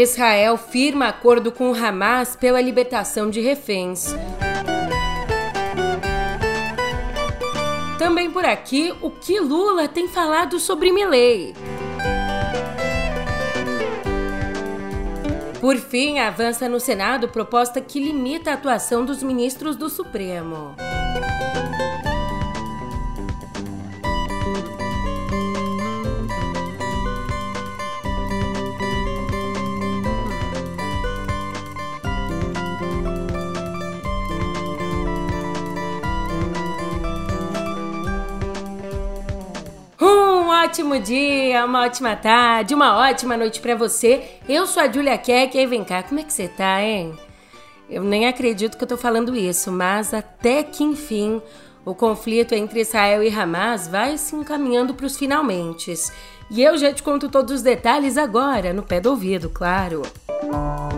Israel firma acordo com Hamas pela libertação de reféns. Também por aqui, o que Lula tem falado sobre Milley. Por fim, avança no Senado proposta que limita a atuação dos ministros do Supremo. Ótimo dia, uma ótima tarde, uma ótima noite para você. Eu sou a Julia Keck e vem cá, como é que você tá, hein? Eu nem acredito que eu tô falando isso, mas até que enfim o conflito entre Israel e Hamas vai se encaminhando para os finalmente. E eu já te conto todos os detalhes agora, no pé do ouvido, claro. Música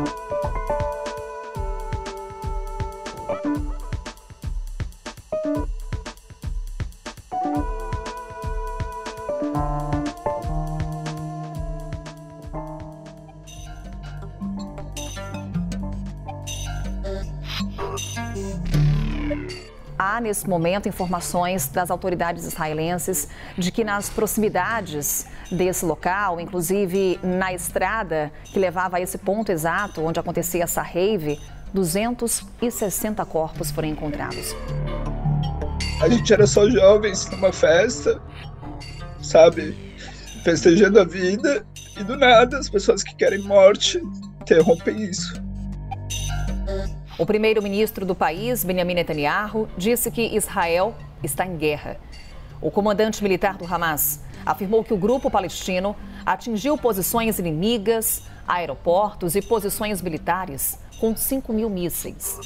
nesse momento, informações das autoridades israelenses de que nas proximidades desse local, inclusive na estrada que levava a esse ponto exato onde acontecia essa rave, 260 corpos foram encontrados. A gente era só jovens numa festa, sabe? Festejando a vida e do nada as pessoas que querem morte interrompem isso. O primeiro-ministro do país, Benjamin Netanyahu, disse que Israel está em guerra. O comandante militar do Hamas afirmou que o grupo palestino atingiu posições inimigas, aeroportos e posições militares com 5 mil mísseis.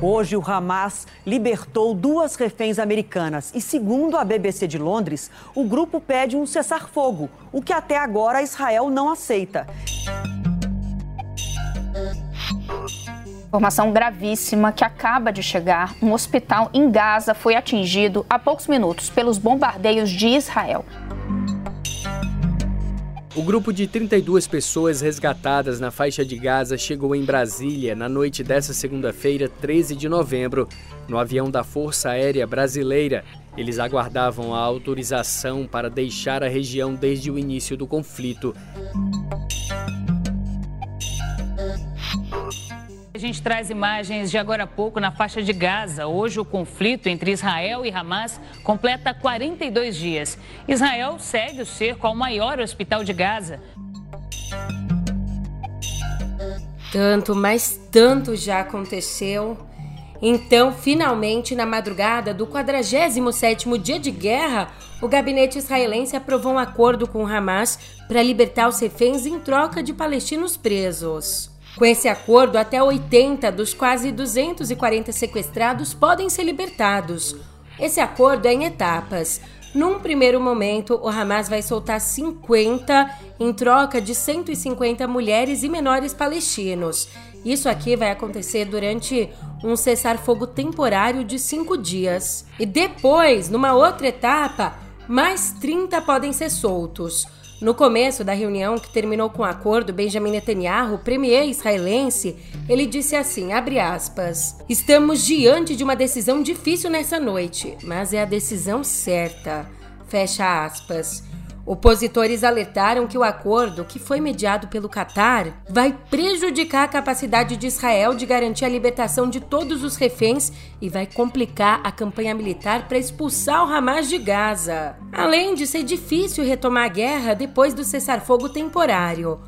Hoje, o Hamas libertou duas reféns americanas e, segundo a BBC de Londres, o grupo pede um cessar-fogo, o que até agora Israel não aceita. Informação gravíssima que acaba de chegar. Um hospital em Gaza foi atingido há poucos minutos pelos bombardeios de Israel. O grupo de 32 pessoas resgatadas na faixa de Gaza chegou em Brasília na noite dessa segunda-feira, 13 de novembro, no avião da Força Aérea Brasileira. Eles aguardavam a autorização para deixar a região desde o início do conflito. A gente traz imagens de agora há pouco na faixa de Gaza. Hoje, o conflito entre Israel e Hamas completa 42 dias. Israel segue o cerco ao maior hospital de Gaza. Tanto, mas tanto já aconteceu. Então, finalmente, na madrugada do 47º dia de guerra, o gabinete israelense aprovou um acordo com Hamas para libertar os reféns em troca de palestinos presos. Com esse acordo, até 80 dos quase 240 sequestrados podem ser libertados. Esse acordo é em etapas. Num primeiro momento, o Hamas vai soltar 50 em troca de 150 mulheres e menores palestinos. Isso aqui vai acontecer durante um cessar-fogo temporário de cinco dias. E depois, numa outra etapa, mais 30 podem ser soltos. No começo da reunião que terminou com o acordo, Benjamin Netanyahu, premier israelense, ele disse assim, aspas: "Estamos diante de uma decisão difícil nessa noite, mas é a decisão certa." Fecha aspas. Opositores alertaram que o acordo, que foi mediado pelo Catar, vai prejudicar a capacidade de Israel de garantir a libertação de todos os reféns e vai complicar a campanha militar para expulsar o Hamas de Gaza. Além de ser difícil retomar a guerra depois do cessar-fogo temporário.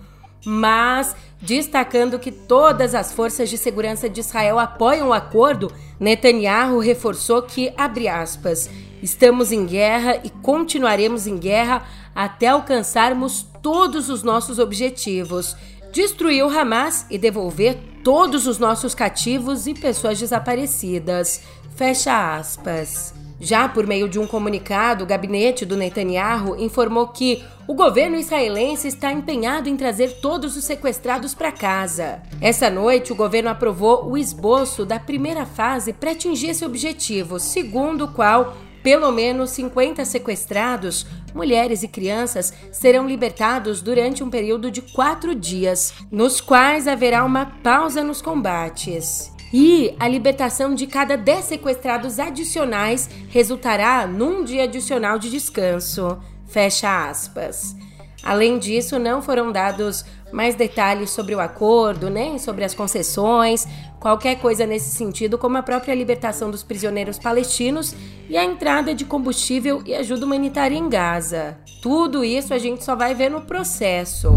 Mas, destacando que todas as forças de segurança de Israel apoiam o acordo, Netanyahu reforçou que, abre aspas, estamos em guerra e continuaremos em guerra até alcançarmos todos os nossos objetivos, destruir o Hamas e devolver todos os nossos cativos e pessoas desaparecidas. Fecha aspas. Já por meio de um comunicado, o gabinete do Netanyahu informou que o governo israelense está empenhado em trazer todos os sequestrados para casa. Essa noite, o governo aprovou o esboço da primeira fase para atingir esse objetivo, segundo o qual Pelo menos 50 sequestrados, mulheres e crianças, serão libertados durante um período de quatro dias, nos quais haverá uma pausa nos combates. E a libertação de cada 10 sequestrados adicionais resultará num dia adicional de descanso. Fecha aspas. Além disso, não foram dados mais detalhes sobre o acordo, nem sobre as concessões, qualquer coisa nesse sentido, como a própria libertação dos prisioneiros palestinos e a entrada de combustível e ajuda humanitária em Gaza. Tudo isso a gente só vai ver no processo.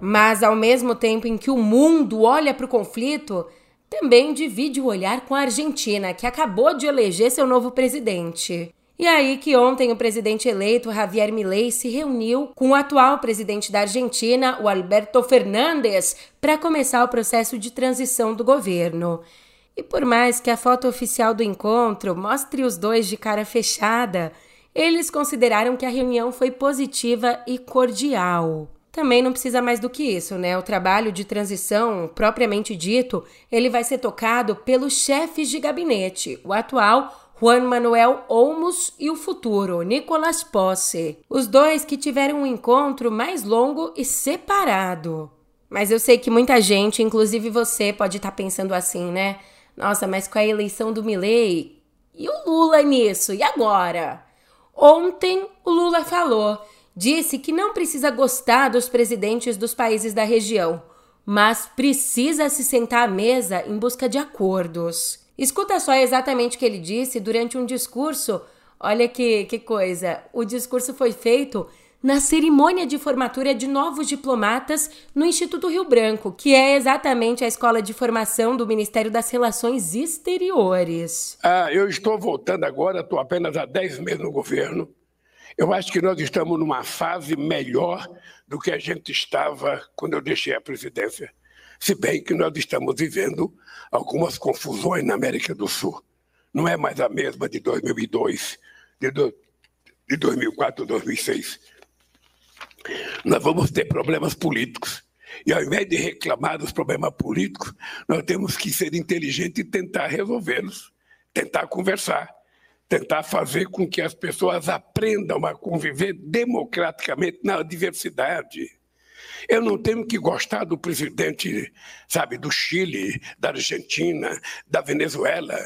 Mas ao mesmo tempo em que o mundo olha para o conflito, também divide o olhar com a Argentina, que acabou de eleger seu novo presidente. E aí que ontem o presidente eleito Javier Milei se reuniu com o atual presidente da Argentina, o Alberto Fernandes, para começar o processo de transição do governo. E por mais que a foto oficial do encontro mostre os dois de cara fechada, eles consideraram que a reunião foi positiva e cordial. Também não precisa mais do que isso, né? O trabalho de transição, propriamente dito, ele vai ser tocado pelos chefes de gabinete, o atual Juan Manuel Olmos e o futuro, Nicolas Posse. Os dois que tiveram um encontro mais longo e separado. Mas eu sei que muita gente, inclusive você, pode estar tá pensando assim, né? Nossa, mas com a eleição do Milley, e o Lula nisso? E agora? Ontem o Lula falou, disse que não precisa gostar dos presidentes dos países da região, mas precisa se sentar à mesa em busca de acordos. Escuta só exatamente o que ele disse durante um discurso. Olha que, que coisa. O discurso foi feito na cerimônia de formatura de novos diplomatas no Instituto Rio Branco, que é exatamente a escola de formação do Ministério das Relações Exteriores. Ah, eu estou voltando agora, estou apenas há 10 meses no governo. Eu acho que nós estamos numa fase melhor do que a gente estava quando eu deixei a presidência se bem que nós estamos vivendo algumas confusões na América do Sul. Não é mais a mesma de 2002, de, do, de 2004, 2006. Nós vamos ter problemas políticos. E ao invés de reclamar dos problemas políticos, nós temos que ser inteligentes e tentar resolvê-los, tentar conversar, tentar fazer com que as pessoas aprendam a conviver democraticamente na diversidade. Eu não tenho que gostar do presidente, sabe, do Chile, da Argentina, da Venezuela.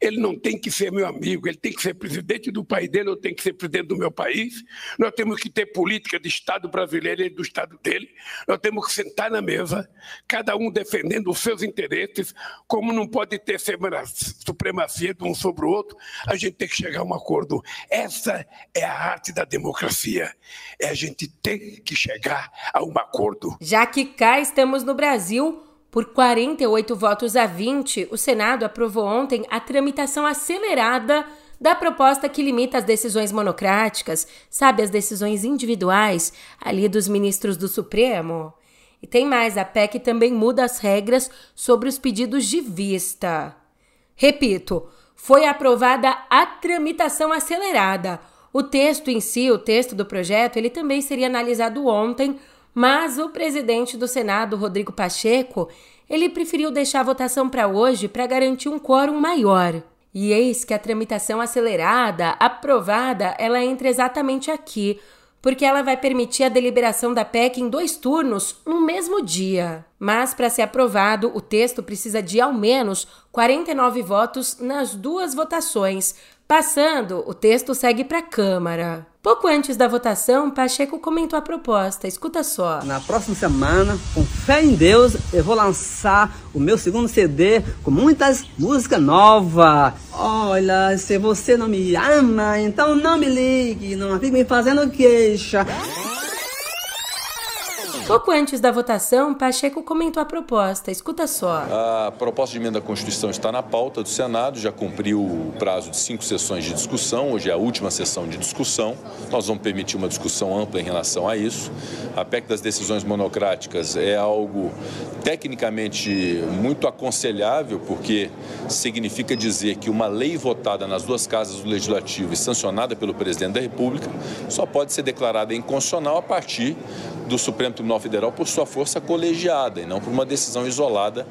Ele não tem que ser meu amigo, ele tem que ser presidente do país dele, eu tenho que ser presidente do meu país. Nós temos que ter política de Estado brasileiro e do Estado dele. Nós temos que sentar na mesa, cada um defendendo os seus interesses. Como não pode ter supremacia de um sobre o outro, a gente tem que chegar a um acordo. Essa é a arte da democracia. É a gente ter que chegar a um acordo. Já que cá estamos no Brasil, por 48 votos a 20, o Senado aprovou ontem a tramitação acelerada da proposta que limita as decisões monocráticas, sabe, as decisões individuais ali dos ministros do Supremo. E tem mais, a PEC também muda as regras sobre os pedidos de vista. Repito, foi aprovada a tramitação acelerada. O texto em si, o texto do projeto, ele também seria analisado ontem mas o presidente do Senado, Rodrigo Pacheco, ele preferiu deixar a votação para hoje para garantir um quórum maior. E eis que a tramitação acelerada, aprovada, ela entra exatamente aqui, porque ela vai permitir a deliberação da PEC em dois turnos no mesmo dia. Mas para ser aprovado, o texto precisa de ao menos 49 votos nas duas votações. Passando, o texto segue para a Câmara. Pouco antes da votação, Pacheco comentou a proposta. Escuta só. Na próxima semana, com fé em Deus, eu vou lançar o meu segundo CD com muitas músicas novas. Olha, se você não me ama, então não me ligue, não fique me fazendo queixa. Pouco antes da votação, Pacheco comentou a proposta. Escuta só. A proposta de emenda à Constituição está na pauta do Senado, já cumpriu o prazo de cinco sessões de discussão. Hoje é a última sessão de discussão. Nós vamos permitir uma discussão ampla em relação a isso. A PEC das decisões monocráticas é algo tecnicamente muito aconselhável, porque significa dizer que uma lei votada nas duas casas do Legislativo e sancionada pelo presidente da República só pode ser declarada inconstitucional a partir do Supremo Tribunal Federal por sua força colegiada e não por uma decisão isolada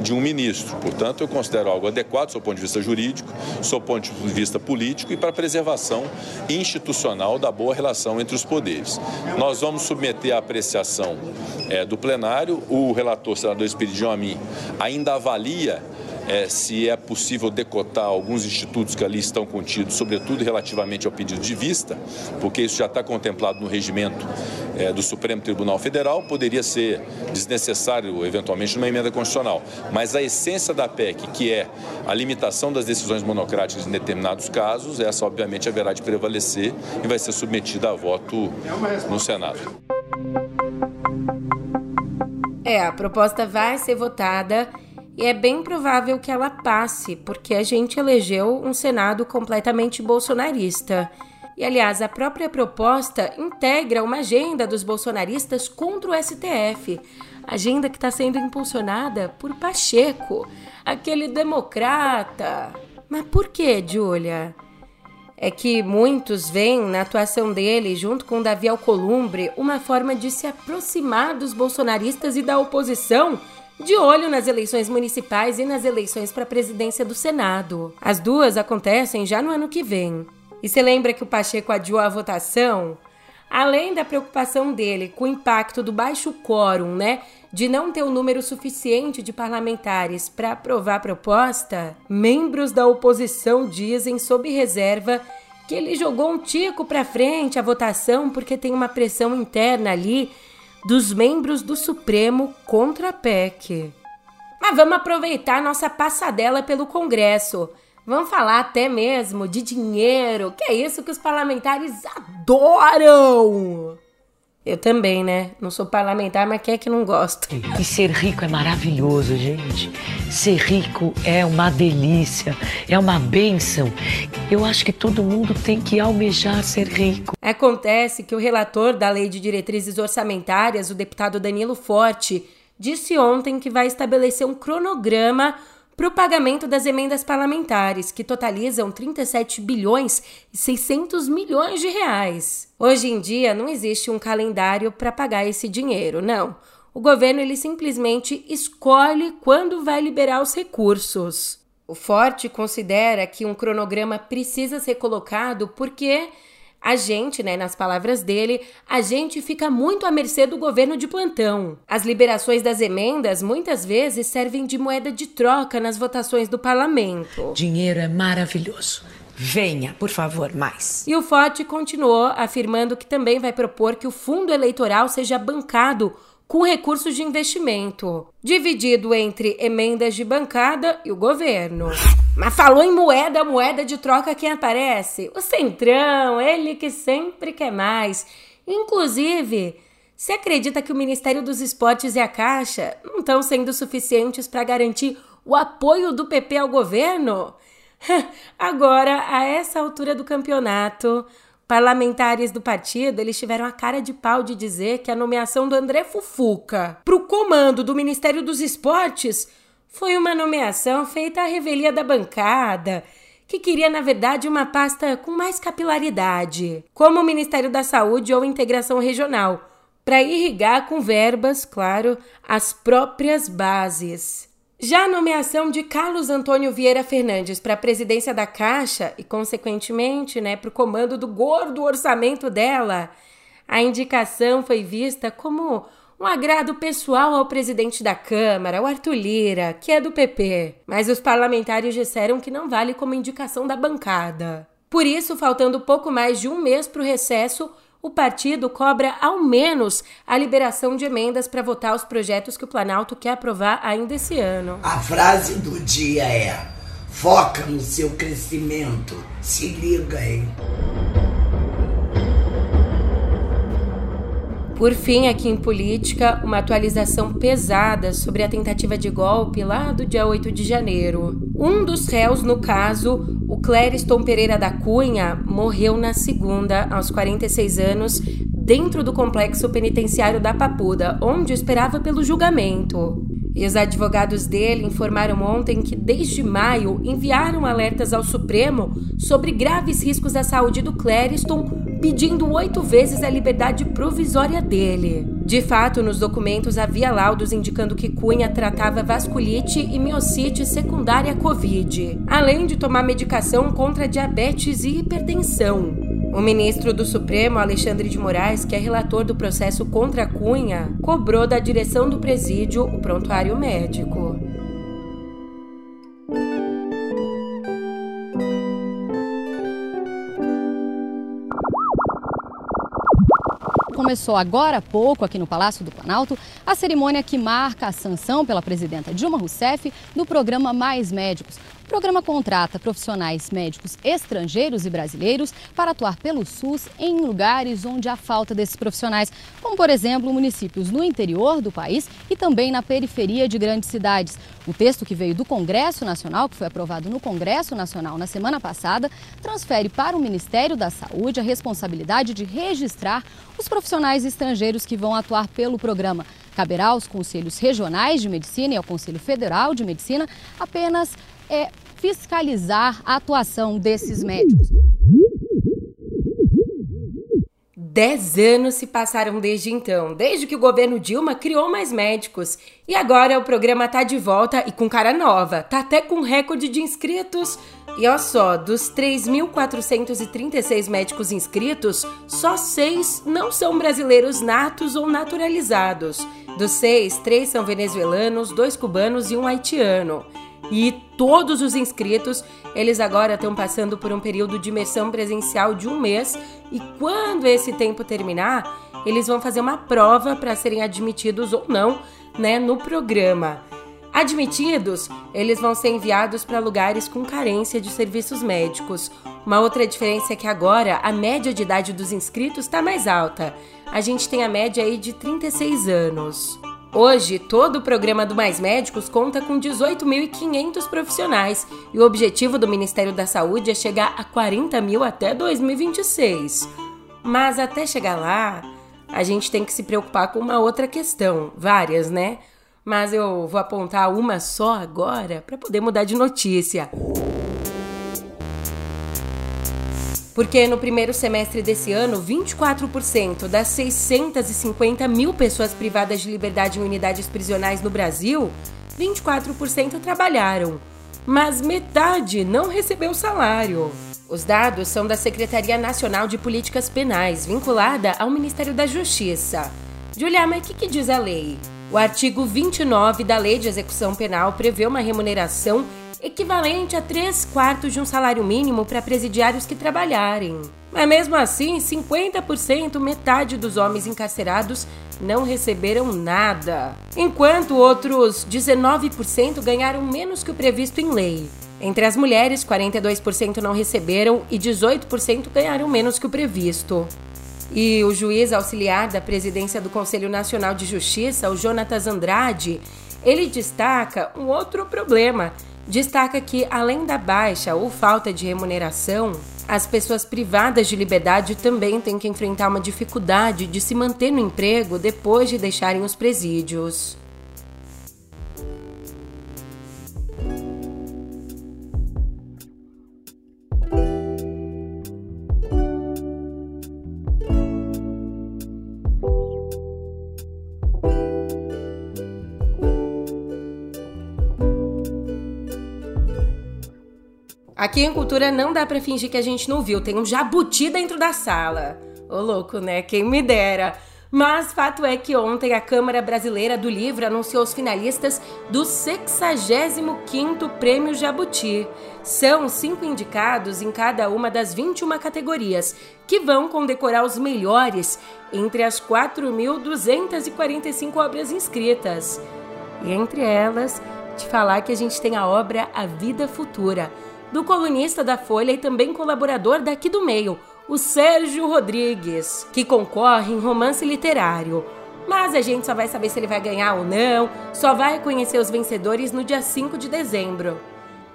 de um ministro. Portanto, eu considero algo adequado do ponto de vista jurídico, do ponto de vista político e para a preservação institucional da boa relação entre os poderes. Nós vamos submeter à apreciação é, do plenário. O relator, senador Amin, ainda avalia é, se é possível decotar alguns institutos que ali estão contidos, sobretudo relativamente ao pedido de vista, porque isso já está contemplado no regimento é, do Supremo Tribunal Federal, poderia ser desnecessário, eventualmente, numa emenda constitucional. Mas a essência da PEC, que é a limitação das decisões monocráticas em determinados casos, essa obviamente haverá de prevalecer e vai ser submetida a voto no Senado. É, a proposta vai ser votada e é bem provável que ela passe, porque a gente elegeu um Senado completamente bolsonarista. E, aliás, a própria proposta integra uma agenda dos bolsonaristas contra o STF, agenda que está sendo impulsionada por Pacheco, aquele democrata. Mas por que, Júlia? É que muitos veem na atuação dele, junto com Davi Alcolumbre, uma forma de se aproximar dos bolsonaristas e da oposição de olho nas eleições municipais e nas eleições para a presidência do Senado. As duas acontecem já no ano que vem. E você lembra que o Pacheco adiou a votação? Além da preocupação dele com o impacto do baixo quórum, né, de não ter o um número suficiente de parlamentares para aprovar a proposta, membros da oposição dizem, sob reserva, que ele jogou um tico para frente a votação porque tem uma pressão interna ali dos membros do Supremo contra a PEC. Mas vamos aproveitar nossa passadela pelo Congresso. Vamos falar até mesmo de dinheiro, que é isso que os parlamentares adoram. Eu também, né? Não sou parlamentar, mas quem é que não gosta? E ser rico é maravilhoso, gente. Ser rico é uma delícia, é uma benção. Eu acho que todo mundo tem que almejar ser rico. Acontece que o relator da Lei de Diretrizes Orçamentárias, o deputado Danilo Forte, disse ontem que vai estabelecer um cronograma para o pagamento das emendas parlamentares, que totalizam 37 bilhões e 600 milhões de reais. Hoje em dia não existe um calendário para pagar esse dinheiro, não. O governo ele simplesmente escolhe quando vai liberar os recursos. O Forte considera que um cronograma precisa ser colocado porque a gente, né, nas palavras dele, a gente fica muito à mercê do governo de plantão. As liberações das emendas muitas vezes servem de moeda de troca nas votações do parlamento. Dinheiro é maravilhoso. Venha, por favor, mais. E o Forte continuou afirmando que também vai propor que o fundo eleitoral seja bancado com recursos de investimento, dividido entre emendas de bancada e o governo. Mas falou em moeda, moeda de troca quem aparece? O Centrão, ele que sempre quer mais. Inclusive, você acredita que o Ministério dos Esportes e a Caixa não estão sendo suficientes para garantir o apoio do PP ao governo? Agora, a essa altura do campeonato, Parlamentares do partido, eles tiveram a cara de pau de dizer que a nomeação do André Fufuca para o comando do Ministério dos Esportes foi uma nomeação feita à revelia da bancada, que queria, na verdade, uma pasta com mais capilaridade, como o Ministério da Saúde ou Integração Regional, para irrigar com verbas, claro, as próprias bases. Já a nomeação de Carlos Antônio Vieira Fernandes para a presidência da Caixa e, consequentemente, né, para o comando do gordo orçamento dela, a indicação foi vista como um agrado pessoal ao presidente da Câmara, o Arthur Lira, que é do PP. Mas os parlamentares disseram que não vale como indicação da bancada. Por isso, faltando pouco mais de um mês para o recesso, o partido cobra ao menos a liberação de emendas para votar os projetos que o Planalto quer aprovar ainda esse ano. A frase do dia é: foca no seu crescimento. Se liga, hein? Por fim, aqui em política, uma atualização pesada sobre a tentativa de golpe lá do dia 8 de janeiro. Um dos réus no caso, o Clériston Pereira da Cunha, morreu na segunda, aos 46 anos, dentro do complexo penitenciário da Papuda, onde esperava pelo julgamento. E os advogados dele informaram ontem que, desde maio, enviaram alertas ao Supremo sobre graves riscos à saúde do Clériston pedindo oito vezes a liberdade provisória dele. De fato, nos documentos havia laudos indicando que Cunha tratava vasculite e miocite secundária à Covid, além de tomar medicação contra diabetes e hipertensão. O ministro do Supremo, Alexandre de Moraes, que é relator do processo contra Cunha, cobrou da direção do presídio o prontuário médico. Começou agora há pouco aqui no Palácio do Planalto a cerimônia que marca a sanção pela presidenta Dilma Rousseff do programa Mais Médicos, o programa contrata profissionais médicos estrangeiros e brasileiros para atuar pelo SUS em lugares onde há falta desses profissionais, como por exemplo municípios no interior do país e também na periferia de grandes cidades. O texto que veio do Congresso Nacional, que foi aprovado no Congresso Nacional na semana passada, transfere para o Ministério da Saúde a responsabilidade de registrar os profissionais estrangeiros que vão atuar pelo programa. Caberá aos conselhos regionais de medicina e ao Conselho Federal de Medicina apenas é fiscalizar a atuação desses médicos. Dez anos se passaram desde então, desde que o governo Dilma criou mais médicos. E agora o programa tá de volta e com cara nova. Tá até com recorde de inscritos. E olha só, dos 3.436 médicos inscritos, só seis não são brasileiros natos ou naturalizados. Dos seis, três são venezuelanos, dois cubanos e um haitiano. E todos os inscritos, eles agora estão passando por um período de imersão presencial de um mês e quando esse tempo terminar, eles vão fazer uma prova para serem admitidos ou não, né, no programa. Admitidos, eles vão ser enviados para lugares com carência de serviços médicos. Uma outra diferença é que agora a média de idade dos inscritos está mais alta. A gente tem a média aí de 36 anos. Hoje, todo o programa do Mais Médicos conta com 18.500 profissionais e o objetivo do Ministério da Saúde é chegar a 40 mil até 2026. Mas até chegar lá, a gente tem que se preocupar com uma outra questão, várias, né? Mas eu vou apontar uma só agora para poder mudar de notícia. Porque no primeiro semestre desse ano, 24% das 650 mil pessoas privadas de liberdade em unidades prisionais no Brasil, 24% trabalharam, mas metade não recebeu salário. Os dados são da Secretaria Nacional de Políticas Penais, vinculada ao Ministério da Justiça. Julia, mas o que, que diz a lei? O artigo 29 da Lei de Execução Penal prevê uma remuneração equivalente a 3 quartos de um salário mínimo para presidiários que trabalharem. Mas mesmo assim, 50%, metade dos homens encarcerados, não receberam nada, enquanto outros 19% ganharam menos que o previsto em lei. Entre as mulheres, 42% não receberam e 18% ganharam menos que o previsto. E o juiz auxiliar da presidência do Conselho Nacional de Justiça, o Jonatas Andrade, ele destaca um outro problema destaca que, além da baixa ou falta de remuneração, as pessoas privadas de liberdade também têm que enfrentar uma dificuldade de se manter no emprego depois de deixarem os presídios. Aqui em Cultura não dá para fingir que a gente não viu. Tem um jabuti dentro da sala. Ô louco, né? Quem me dera. Mas fato é que ontem a Câmara Brasileira do Livro anunciou os finalistas do 65º Prêmio Jabuti. São cinco indicados em cada uma das 21 categorias, que vão condecorar os melhores entre as 4.245 obras inscritas. E entre elas, te falar que a gente tem a obra A Vida Futura, do colunista da Folha e também colaborador daqui do meio, o Sérgio Rodrigues, que concorre em romance literário. Mas a gente só vai saber se ele vai ganhar ou não, só vai conhecer os vencedores no dia 5 de dezembro.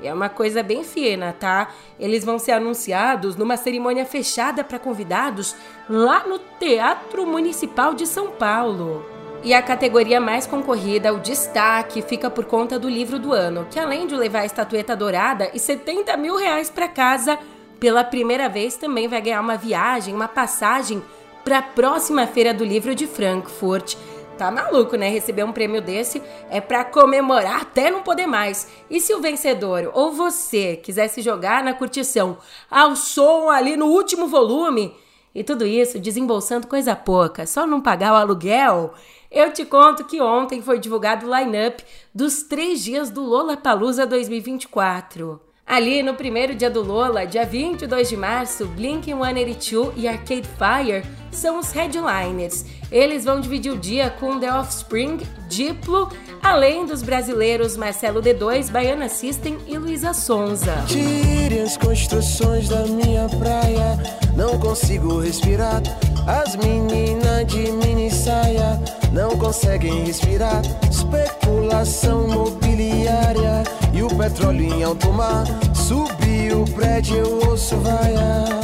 É uma coisa bem fina, tá? Eles vão ser anunciados numa cerimônia fechada para convidados lá no Teatro Municipal de São Paulo. E a categoria mais concorrida, o destaque, fica por conta do livro do ano, que além de levar a estatueta dourada e 70 mil reais para casa, pela primeira vez também vai ganhar uma viagem, uma passagem para a próxima Feira do Livro de Frankfurt. Tá maluco, né? Receber um prêmio desse é para comemorar até não poder mais. E se o vencedor ou você quiser se jogar na curtição ao som ali no último volume e tudo isso desembolsando coisa pouca, só não pagar o aluguel, eu te conto que ontem foi divulgado o line-up dos três dias do Lollapalooza 2024. Ali no primeiro dia do Lola, dia 22 de março, Blink-182 e Arcade Fire são os headliners. Eles vão dividir o dia com The Offspring, Diplo, além dos brasileiros Marcelo D2, Baiana System e Luísa Sonza. Tire as construções da minha praia, não consigo respirar. As meninas de mini saia não conseguem respirar. Especulação mobiliária e o petróleo em alto mar. Subiu o prédio, eu ouço vaiar.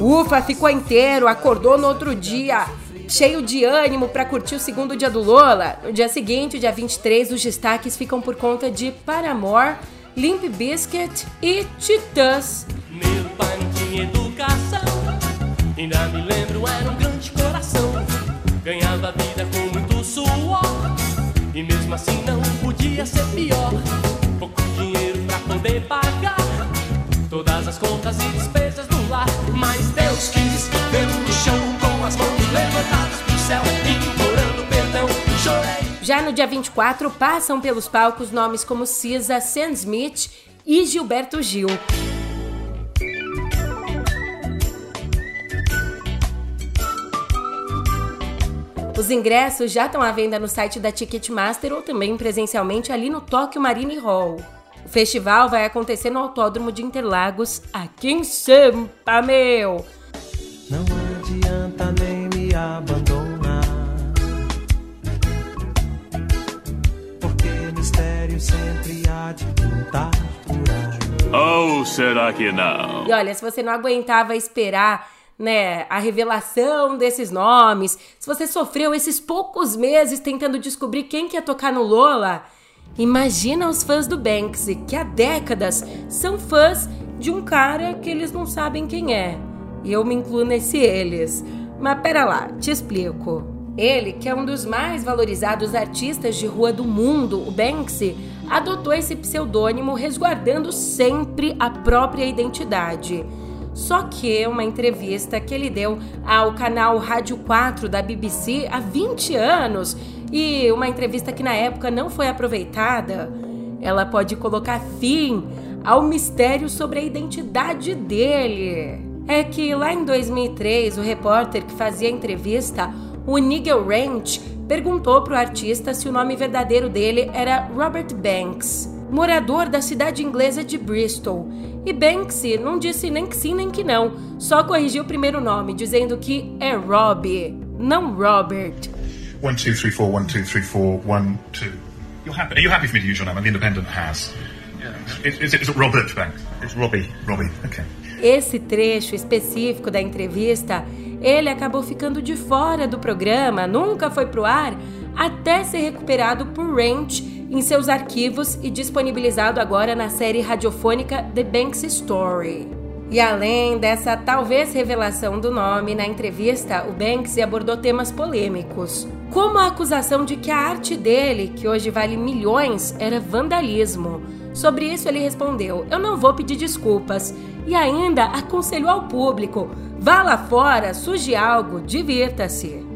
Ufa, ficou inteiro, acordou no outro dia, cheio de ânimo para curtir o segundo dia do Lola. No dia seguinte, dia 23, os destaques ficam por conta de Paramore, Limp Bizkit e Titãs. Meu pai não tinha educação, ainda me lembro, era um grande coração. Ganhava vida com muito suor, e mesmo assim não podia ser pior. Pouco dinheiro pra poder pagar todas as contas e despesas Mas Deus quis ver no chão com as mãos levantadas pro céu, implorando perdão. Já no dia 24, passam pelos palcos nomes como Cisa, Sam Smith e Gilberto Gil. Os ingressos já estão à venda no site da Ticketmaster ou também presencialmente ali no Tóquio Marine Hall. O festival vai acontecer no Autódromo de Interlagos, aqui em Sampa, meu! Não adianta nem me abandonar. Porque mistério sempre há de pintar por aí. Ou será que não? E olha, se você não aguentava esperar né, a revelação desses nomes, se você sofreu esses poucos meses tentando descobrir quem que ia tocar no Lola, imagina os fãs do Banksy, que há décadas são fãs de um cara que eles não sabem quem é. E eu me incluo nesse eles. Mas pera lá, te explico. Ele, que é um dos mais valorizados artistas de rua do mundo, o Banksy, adotou esse pseudônimo resguardando sempre a própria identidade. Só que uma entrevista que ele deu ao canal Rádio 4 da BBC há 20 anos e uma entrevista que na época não foi aproveitada, ela pode colocar fim ao mistério sobre a identidade dele. É que lá em 2003, o repórter que fazia a entrevista, o Nigel Ranch, perguntou para o artista se o nome verdadeiro dele era Robert Banks, morador da cidade inglesa de Bristol. E Banksy não disse nem que sim nem que não, só corrigiu o primeiro nome, dizendo que é Robbie, não Robert. One, two, three, four, one, two, three, four, one, two. You're happy? Are you happy for me to use your name? The Independent has. Is, is, it, is it Robert Banks? It's Robbie. Robbie. Okay. Esse trecho específico da entrevista, ele acabou ficando de fora do programa, nunca foi pro ar, até ser recuperado por Ranch em seus arquivos e disponibilizado agora na série radiofônica The Banks Story. E além dessa talvez revelação do nome, na entrevista o Banksy abordou temas polêmicos, como a acusação de que a arte dele, que hoje vale milhões, era vandalismo. Sobre isso ele respondeu: Eu não vou pedir desculpas. E ainda aconselhou ao público: vá lá fora, suje algo, divirta-se.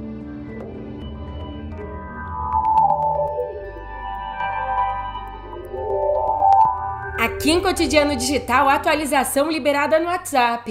Em Cotidiano Digital, atualização liberada no WhatsApp.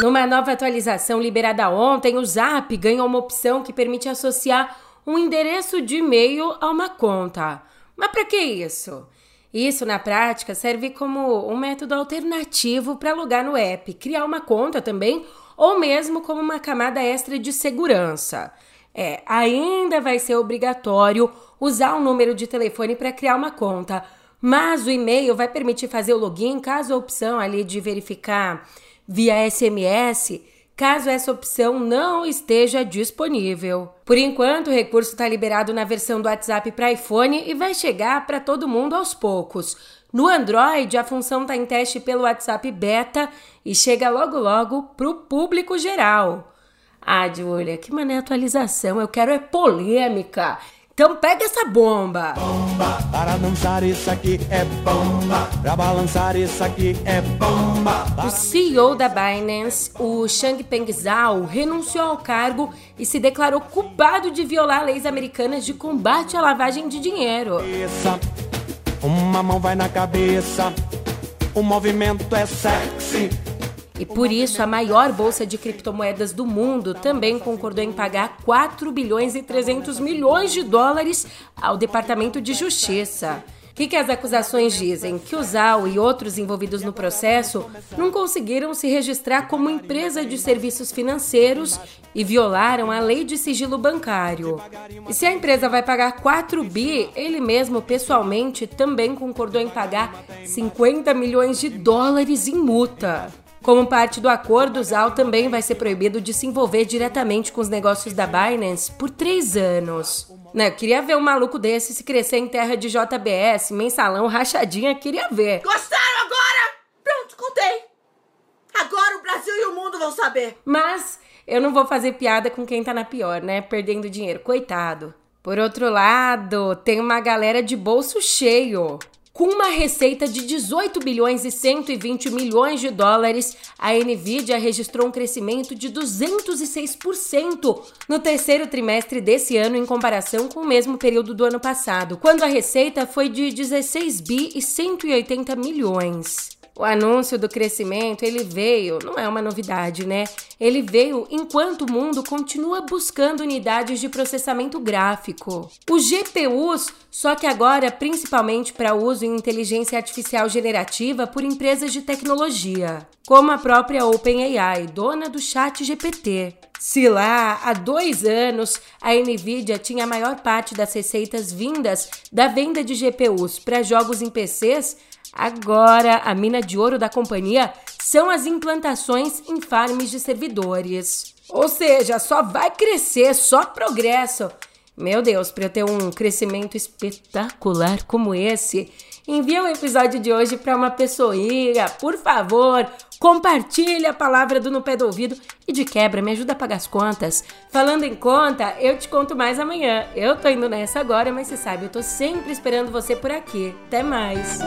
Numa nova atualização liberada ontem, o Zap ganhou uma opção que permite associar um endereço de e-mail a uma conta. Mas para que isso? Isso, na prática, serve como um método alternativo para logar no app, criar uma conta também, ou mesmo como uma camada extra de segurança. É, ainda vai ser obrigatório usar um número de telefone para criar uma conta, mas o e-mail vai permitir fazer o login caso a opção ali de verificar via SMS, caso essa opção não esteja disponível. Por enquanto, o recurso está liberado na versão do WhatsApp para iPhone e vai chegar para todo mundo aos poucos. No Android, a função está em teste pelo WhatsApp Beta e chega logo logo para o público geral. Ah, Júlia, que mané atualização, eu quero é polêmica. Então pega essa bomba. Bomba, para dançar isso aqui é bomba, para balançar isso aqui é bomba. O CEO da Binance, o Changpeng Zhao, renunciou ao cargo e se declarou culpado de violar leis americanas de combate à lavagem de dinheiro. Uma mão vai na cabeça, o movimento é sexy. E por isso, a maior bolsa de criptomoedas do mundo também concordou em pagar 4 bilhões e 300 milhões de dólares ao Departamento de Justiça. O que, que, as acusações dizem? Que o ZAO e outros envolvidos no processo não conseguiram se registrar como empresa de serviços financeiros e violaram a lei de sigilo bancário. E se a empresa vai pagar 4 bi, ele mesmo pessoalmente também concordou em pagar 50 milhões de dólares em multa. Como parte do acordo, o ZAO também vai ser proibido de se envolver diretamente com os negócios da Binance por três anos. Né, eu queria ver um maluco desse se crescer em terra de JBS, mensalão, rachadinha, queria ver. Gostaram agora? Pronto, contei. Agora o Brasil e o mundo vão saber. Mas eu não vou fazer piada com quem tá na pior, né? Perdendo dinheiro, coitado. Por outro lado, tem uma galera de bolso cheio. Com uma receita de 18 bilhões e 120 milhões de dólares, a Nvidia registrou um crescimento de 206% no terceiro trimestre desse ano em comparação com o mesmo período do ano passado, quando a receita foi de 16 bi e 180 milhões. O anúncio do crescimento, ele veio, não é uma novidade, né? Ele veio enquanto o mundo continua buscando unidades de processamento gráfico. Os GPUs, só que agora principalmente para uso em inteligência artificial generativa por empresas de tecnologia, como a própria OpenAI, dona do Chat GPT. Se lá, há dois anos, a Nvidia tinha a maior parte das receitas vindas da venda de GPUs para jogos em PCs, Agora, a mina de ouro da companhia são as implantações em farms de servidores. Ou seja, só vai crescer, só progresso. Meu Deus, para eu ter um crescimento espetacular como esse, envia o episódio de hoje para uma pessoinha, por favor. Compartilha a palavra do No Pé do Ouvido e de quebra me ajuda a pagar as contas. Falando em conta, eu te conto mais amanhã. Eu tô indo nessa agora, mas você sabe, eu tô sempre esperando você por aqui. Até mais.